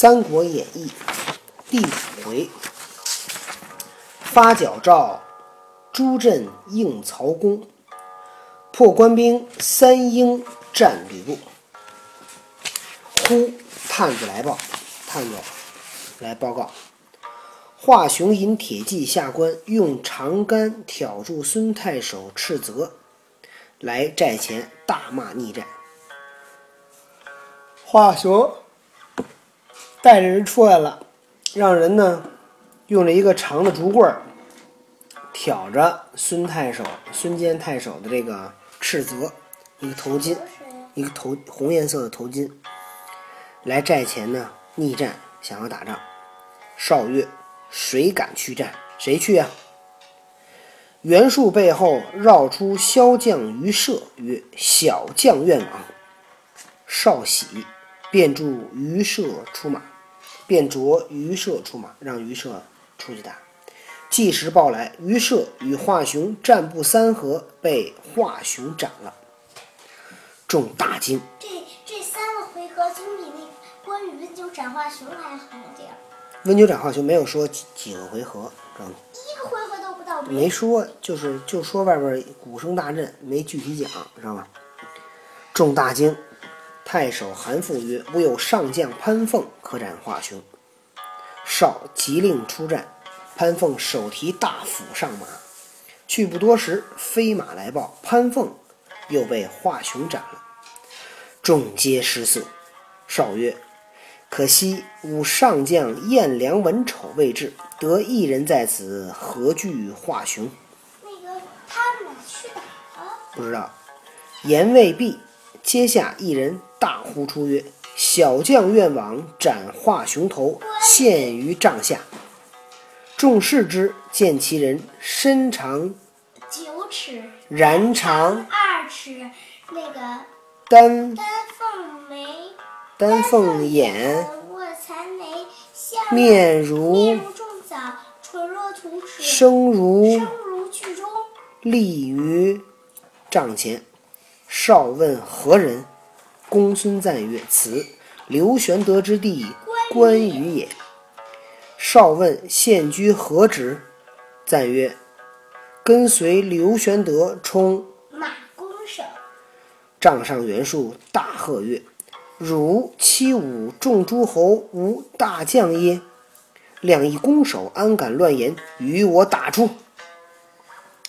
三国演义》第五回，发矫诏，朱镇应曹公，破官兵三英战吕布。忽探子来报，探子来报告，华雄引铁骑下关，用长杆挑住孙太守斥责，来寨前大骂逆战。华雄带着人出来了，让人呢用了一个长的竹棍儿挑着孙太守、孙坚太守的这个斥责，一个头巾，一个头红颜色的头巾，来寨前呢逆战，想要打仗。邵曰：“谁敢去战？谁去啊？”袁术背后绕出骁将于射曰：“小将愿往。”少喜。便助于射出马，便着于射出马，让于射出去打。计时报来，于射与华雄战不三合，被华雄斩了。众大惊。这这三个回合总比那关羽温酒斩华雄还好点儿。温酒斩华雄没有说几几个回合，知道吗？一个回合都不到。没说，就是就说外边鼓声大震，没具体讲，知道吗？众大惊。太守韩馥曰：“吾有上将潘凤可斩华雄。”少急令出战。潘凤手提大斧上马，去不多时，飞马来报：潘凤又被华雄斩了。众皆失色。少曰：“可惜吾上将颜良文丑未至，得一人在此，何惧华雄？”那个他们哪去打了？不知道。言未毕，阶下一人。大呼出曰：“小将愿往斩华雄头，献于帐下。”众视之，见其人身长九尺，髯长二尺，那个丹丹凤眉，丹凤眼，卧蚕眉，面如面如重枣，唇若涂齿，声如声如巨钟，立于帐前。少问何人？公孙瓒曰：“此刘玄德之弟关羽也。”少问现居何职？赞曰：“跟随刘玄德充马弓手。”帐上袁术大喝曰：“汝欺吾众诸侯无大将耶？两翼弓手，安敢乱言？与我打出！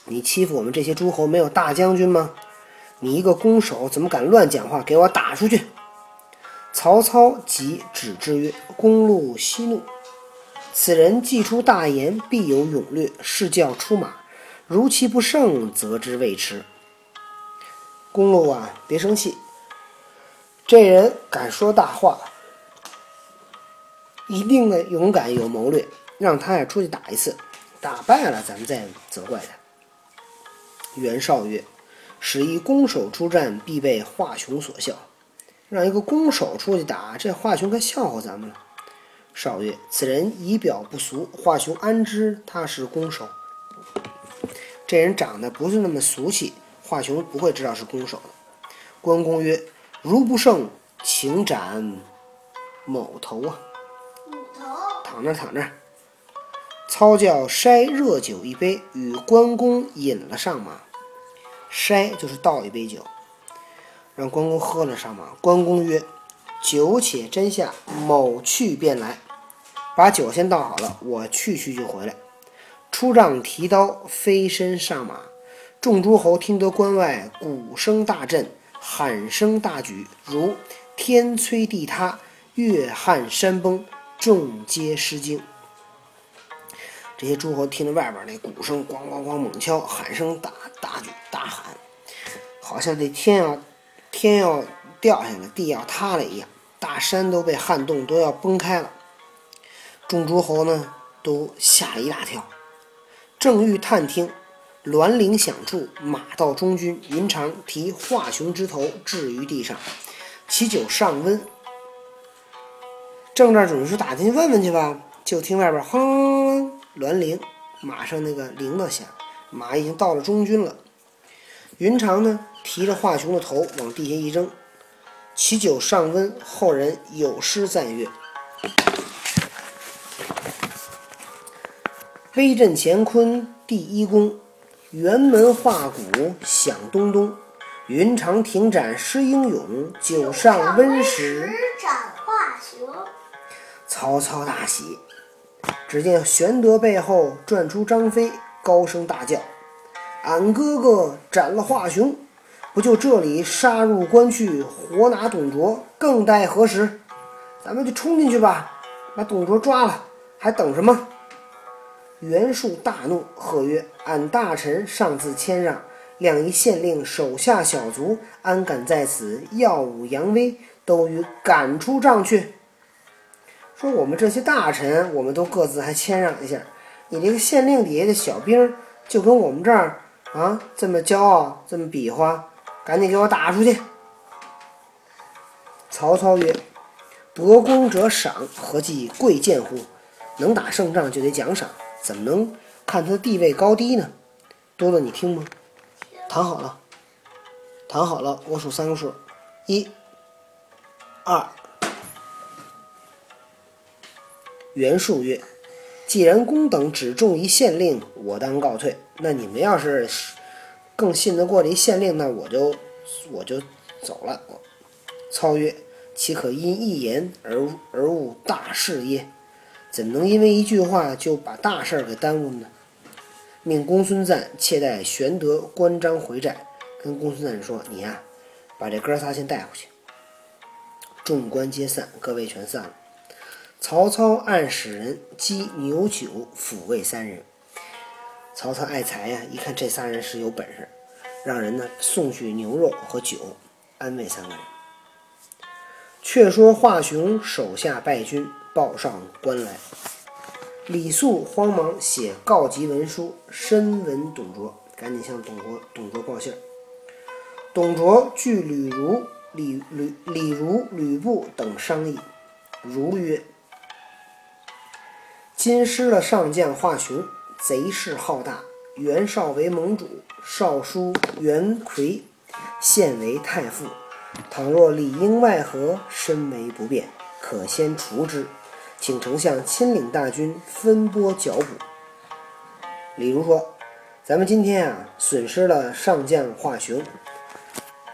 你欺负我们这些诸侯，没有大将军吗？”你一个弓手怎么敢乱讲话？给我打出去！曹操即止之曰：“公路息怒，此人既出大言，必有勇略，是教出马。如其不胜，则之未迟。”公路啊，别生气，这人敢说大话，一定的勇敢有谋略，让他呀出去打一次，打败了咱们再责怪他。袁绍曰。使一弓手出战，必被华雄所笑。让一个弓手出去打，这华雄该笑话咱们了。少曰：“此人仪表不俗，华雄安知他是弓手？这人长得不是那么俗气，华雄不会知道是弓手的。”关公曰：“如不胜，请斩某头啊！”某头躺着躺着。操教筛热酒一杯，与关公饮了上马。筛就是倒一杯酒，让关公喝了上马。关公曰：“酒且斟下，某去便来。”把酒先倒好了，我去去就回来。出帐提刀，飞身上马。众诸侯听得关外鼓声大震，喊声大举，如天摧地塌，月撼山崩，众皆失惊。这些诸侯听着外边那鼓声咣咣咣猛敲，喊声大大大喊，好像这天要天要掉下来，地要塌了一样，大山都被撼动，都要崩开了。众诸侯呢都吓了一大跳，正欲探听，銮铃响处，马到中军，云长提华雄之头置于地上，其酒尚温。正这准备说打进去问问去吧，就听外边轰。銮铃，马上那个铃铛响，马已经到了中军了。云长呢，提着华雄的头往地下一扔，其酒尚温，后人有诗赞曰：“威震乾坤第一功，辕门画鼓响咚咚。云长停斩施英勇，酒尚温时斩华雄。”曹操大喜。只见玄德背后转出张飞，高声大叫：“俺哥哥斩了华雄，不就这里杀入关去，活拿董卓，更待何时？咱们就冲进去吧，把董卓抓了，还等什么？”袁术大怒，喝曰：“俺大臣上自谦让，两一县令手下小卒，安敢在此耀武扬威？都与赶出帐去！”说我们这些大臣，我们都各自还谦让一下，你这个县令底下的小兵，就跟我们这儿啊这么骄傲，这么比划，赶紧给我打出去！曹操曰：“得功者赏，何计贵贱乎？能打胜仗就得奖赏，怎么能看他的地位高低呢？”多多，你听吗？躺好了，躺好了，我数三个数，一、二。袁术曰：“既然公等只重一县令，我当告退。那你们要是更信得过这县令，那我就我就走了。”操曰：“岂可因一言而而误大事耶？怎能因为一句话就把大事儿给耽误呢？”命公孙瓒且待玄德、关张回寨，跟公孙瓒说：“你呀、把这哥仨先带回去。”众官皆散，各位全散了。曹操暗使人击牛酒抚慰三人。曹操爱才呀，一看这仨人是有本事，让人呢送去牛肉和酒，安慰三个人。却说华雄手下败军，报上关来。李肃慌忙写告急文书，深闻董卓，赶紧向董卓董卓报信儿。董卓据吕儒、李吕李儒、吕布等商议，如曰：“今失了上将华雄，贼势浩大。袁绍为盟主，少叔袁奎现为太傅。倘若里应外合，身为不便，可先除之。请丞相亲领大军，分拨剿捕。”李儒说：“咱们今天啊，损失了上将华雄，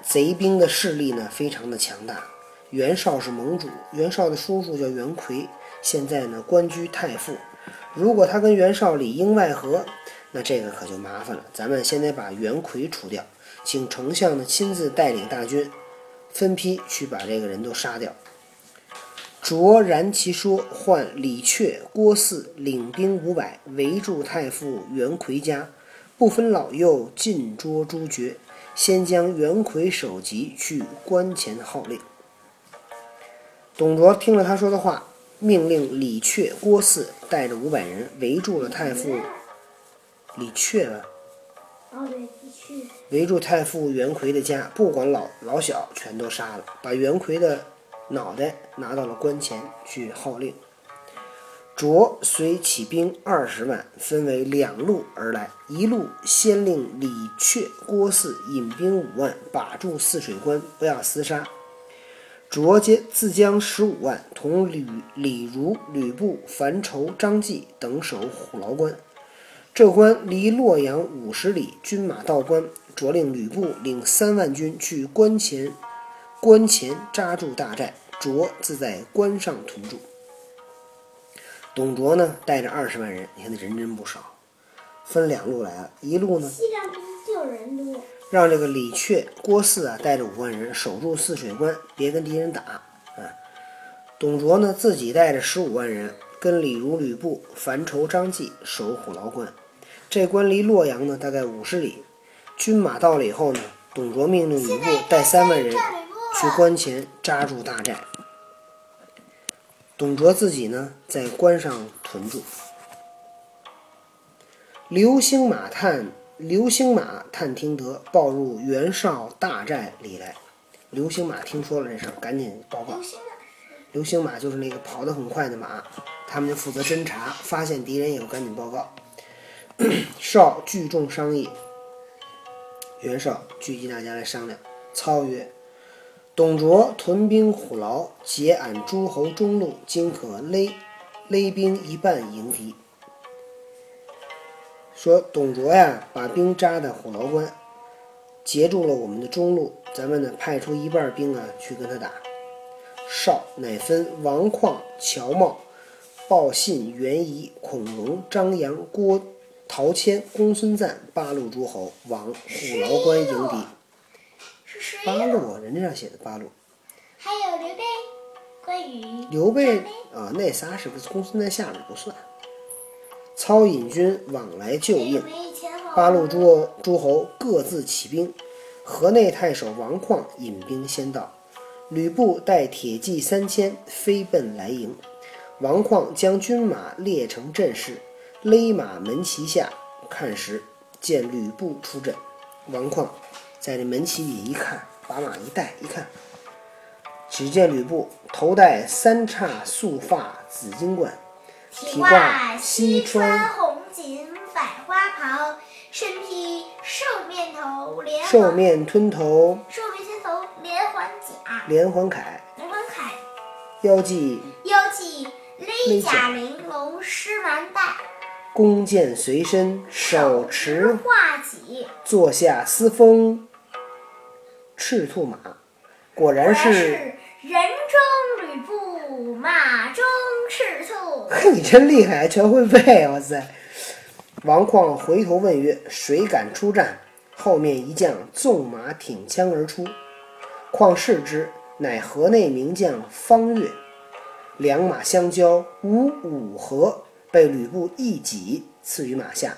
贼兵的势力呢非常的强大。袁绍是盟主，袁绍的叔叔叫袁奎，现在呢官居太傅。如果他跟袁绍里应外合，那这个可就麻烦了。咱们先得把袁奎除掉，请丞相呢亲自带领大军，分批去把这个人都杀掉。卓然其说，唤李榷、郭汜领兵五百，围住太傅袁奎家，不分老幼，尽捉诛绝。先将袁奎首级去关前号令。董卓听了他说的话，命令李榷、郭汜带着五百人围住了太傅李榷吧，围住太傅袁奎的家，不管老老小，全都杀了，把袁奎的脑袋拿到了关前去号令。卓随起兵二十万，分为两路而来，一路先令李榷、郭汜引兵五万，把住汜水关，不要厮杀。卓接自将十五万，同吕李儒、吕布、樊稠、张济等守虎牢关。这关离洛阳五十里，军马到关，着令吕布领三万军去关前，关前扎住大寨，卓自在关上屯住。董卓呢，带着二十万人，你看那人真不少，分两路来了，一路呢让这个李榷、郭汜啊带着五万人守住汜水关，别跟敌人打啊。董卓呢自己带着十五万人，跟李儒、吕布、樊稠、张济守虎牢关。这关离洛阳呢大概五十里。军马到了以后呢，董卓命令吕布带三万人去关前扎住大寨。董卓自己呢在关上屯住。刘兴马探刘兴马探听得报入袁绍大寨里来。刘兴马听说了这事儿，赶紧报告刘。星马就是那个跑得很快的马，他们就负责侦查，发现敌人以后赶紧报告。绍聚众商议，袁绍聚集大家来商量。操曰：“董卓屯兵虎牢，截俺诸侯中路，今可勒勒兵一半迎敌。”说董卓呀，把兵扎在虎牢关，截住了我们的中路，咱们呢派出一半兵啊去跟他打。少乃分王旷、乔瑁、鲍信、袁仪、孔融、张扬、郭、陶谦、公孙瓒八路诸侯往虎牢关迎敌。八路，啊，人家上写的八路。还有刘备、关羽、刘备啊，那仨是不是公孙瓒下面不算。操引军往来救应，八路诸诸侯各自起兵，河内太守王旷引兵先到，吕布带铁骑三千飞奔来迎。王旷将军马列成阵势，勒马门旗下看时，见吕布出阵。王旷在这门旗里一看，把马一带，一看，只见吕布头戴三叉素发紫金冠，体挂西川红锦百花袍，身披兽面头连兽面吞头兽面先头连环甲，连环铠，连环铠，腰系腰系勒甲玲珑狮蛮带，弓箭随身，手持画戟，坐下司风赤兔马，果然。是人中吕布，马中赤兔。嘿，你真厉害，全会背！哇塞！王旷回头问曰：“谁敢出战？”后面一将纵马挺枪而出，况视之，乃河内名将方悦。两马相交，无五合，被吕布一戟刺于马下，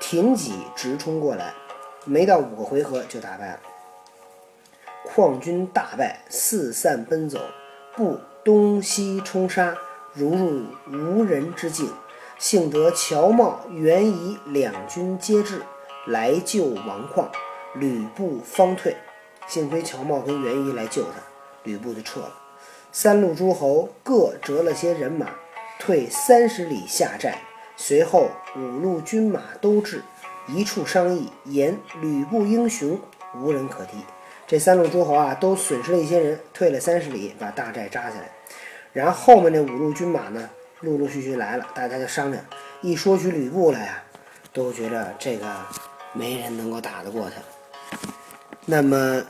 挺戟直冲过来，没到五个回合就打败了。况军大败，四散奔走，步东西冲杀，如入无人之境。幸得乔瑁、袁仪两军皆至，来救王旷，吕布方退。幸亏乔瑁跟袁仪来救他，吕布就撤了。三路诸侯各折了些人马，退三十里下寨。随后五路军马都至，一处商议，言吕布英雄，无人可敌。这三路诸侯啊，都损失了一些人，退了三十里，把大寨扎下来。然后后面那五路军马呢，陆陆续续来了，大家就商量。一说起吕布来呀、都觉着这个没人能够打得过他。那么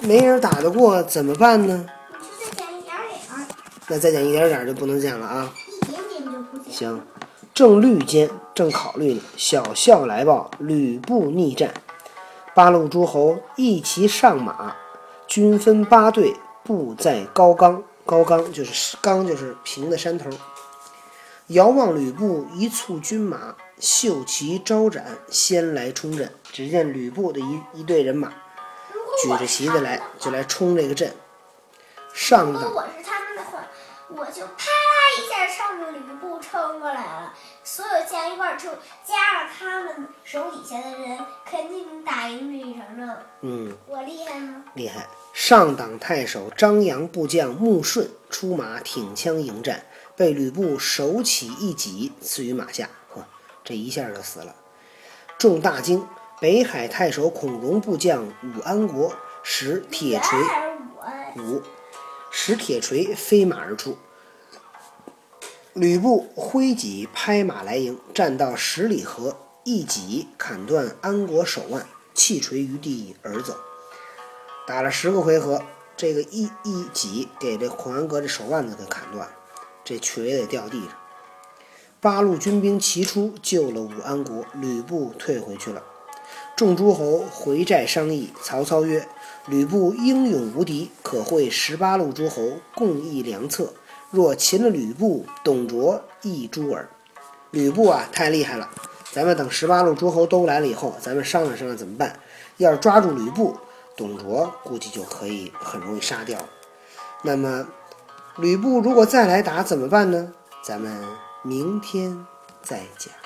没人打得过怎么办呢？你就再讲一点点，那再讲一点点儿就不能讲了啊。一点点就不讲。行，正虑间，正考虑呢，小校来报，吕布逆战，八路诸侯一齐上马，军分八队，布在高冈。高冈就是冈，就是平的山头。遥望吕布一簇军马，绣旗招展，先来冲阵。只见吕布的一一队人马举着旗子来，就来冲这个阵。上如果我是他们的话，我就啪啦一下上着吕布冲过来了，所有将一块儿冲，加上他们手底下的人，肯定能打赢这一场仗。嗯。我厉害吗？厉害！上党太守张扬部将穆顺出马挺枪迎战，被吕布手起一戟刺于马下，呵，这一下就死了。众大惊。北海太守孔融部将武安国使铁锤还是我？五，使铁锤飞马而出。吕布挥戟拍马来迎，战到十里河，一戟砍断安国手腕，弃锤于地而走。打了十个回合，这个一一戟给这孔安国这手腕子给砍断了，这锤也掉地上。八路军兵齐出，救了武安国，吕布退回去了。众诸侯回寨商议，曹操曰：“吕布英勇无敌，可会十八路诸侯共议良策。若擒了吕布，董卓亦诛耳。”吕布啊，太厉害了！咱们等十八路诸侯都来了以后，咱们商量商量怎么办。要是抓住吕布，董卓估计就可以很容易杀掉。那么，吕布如果再来打怎么办呢？咱们明天再讲。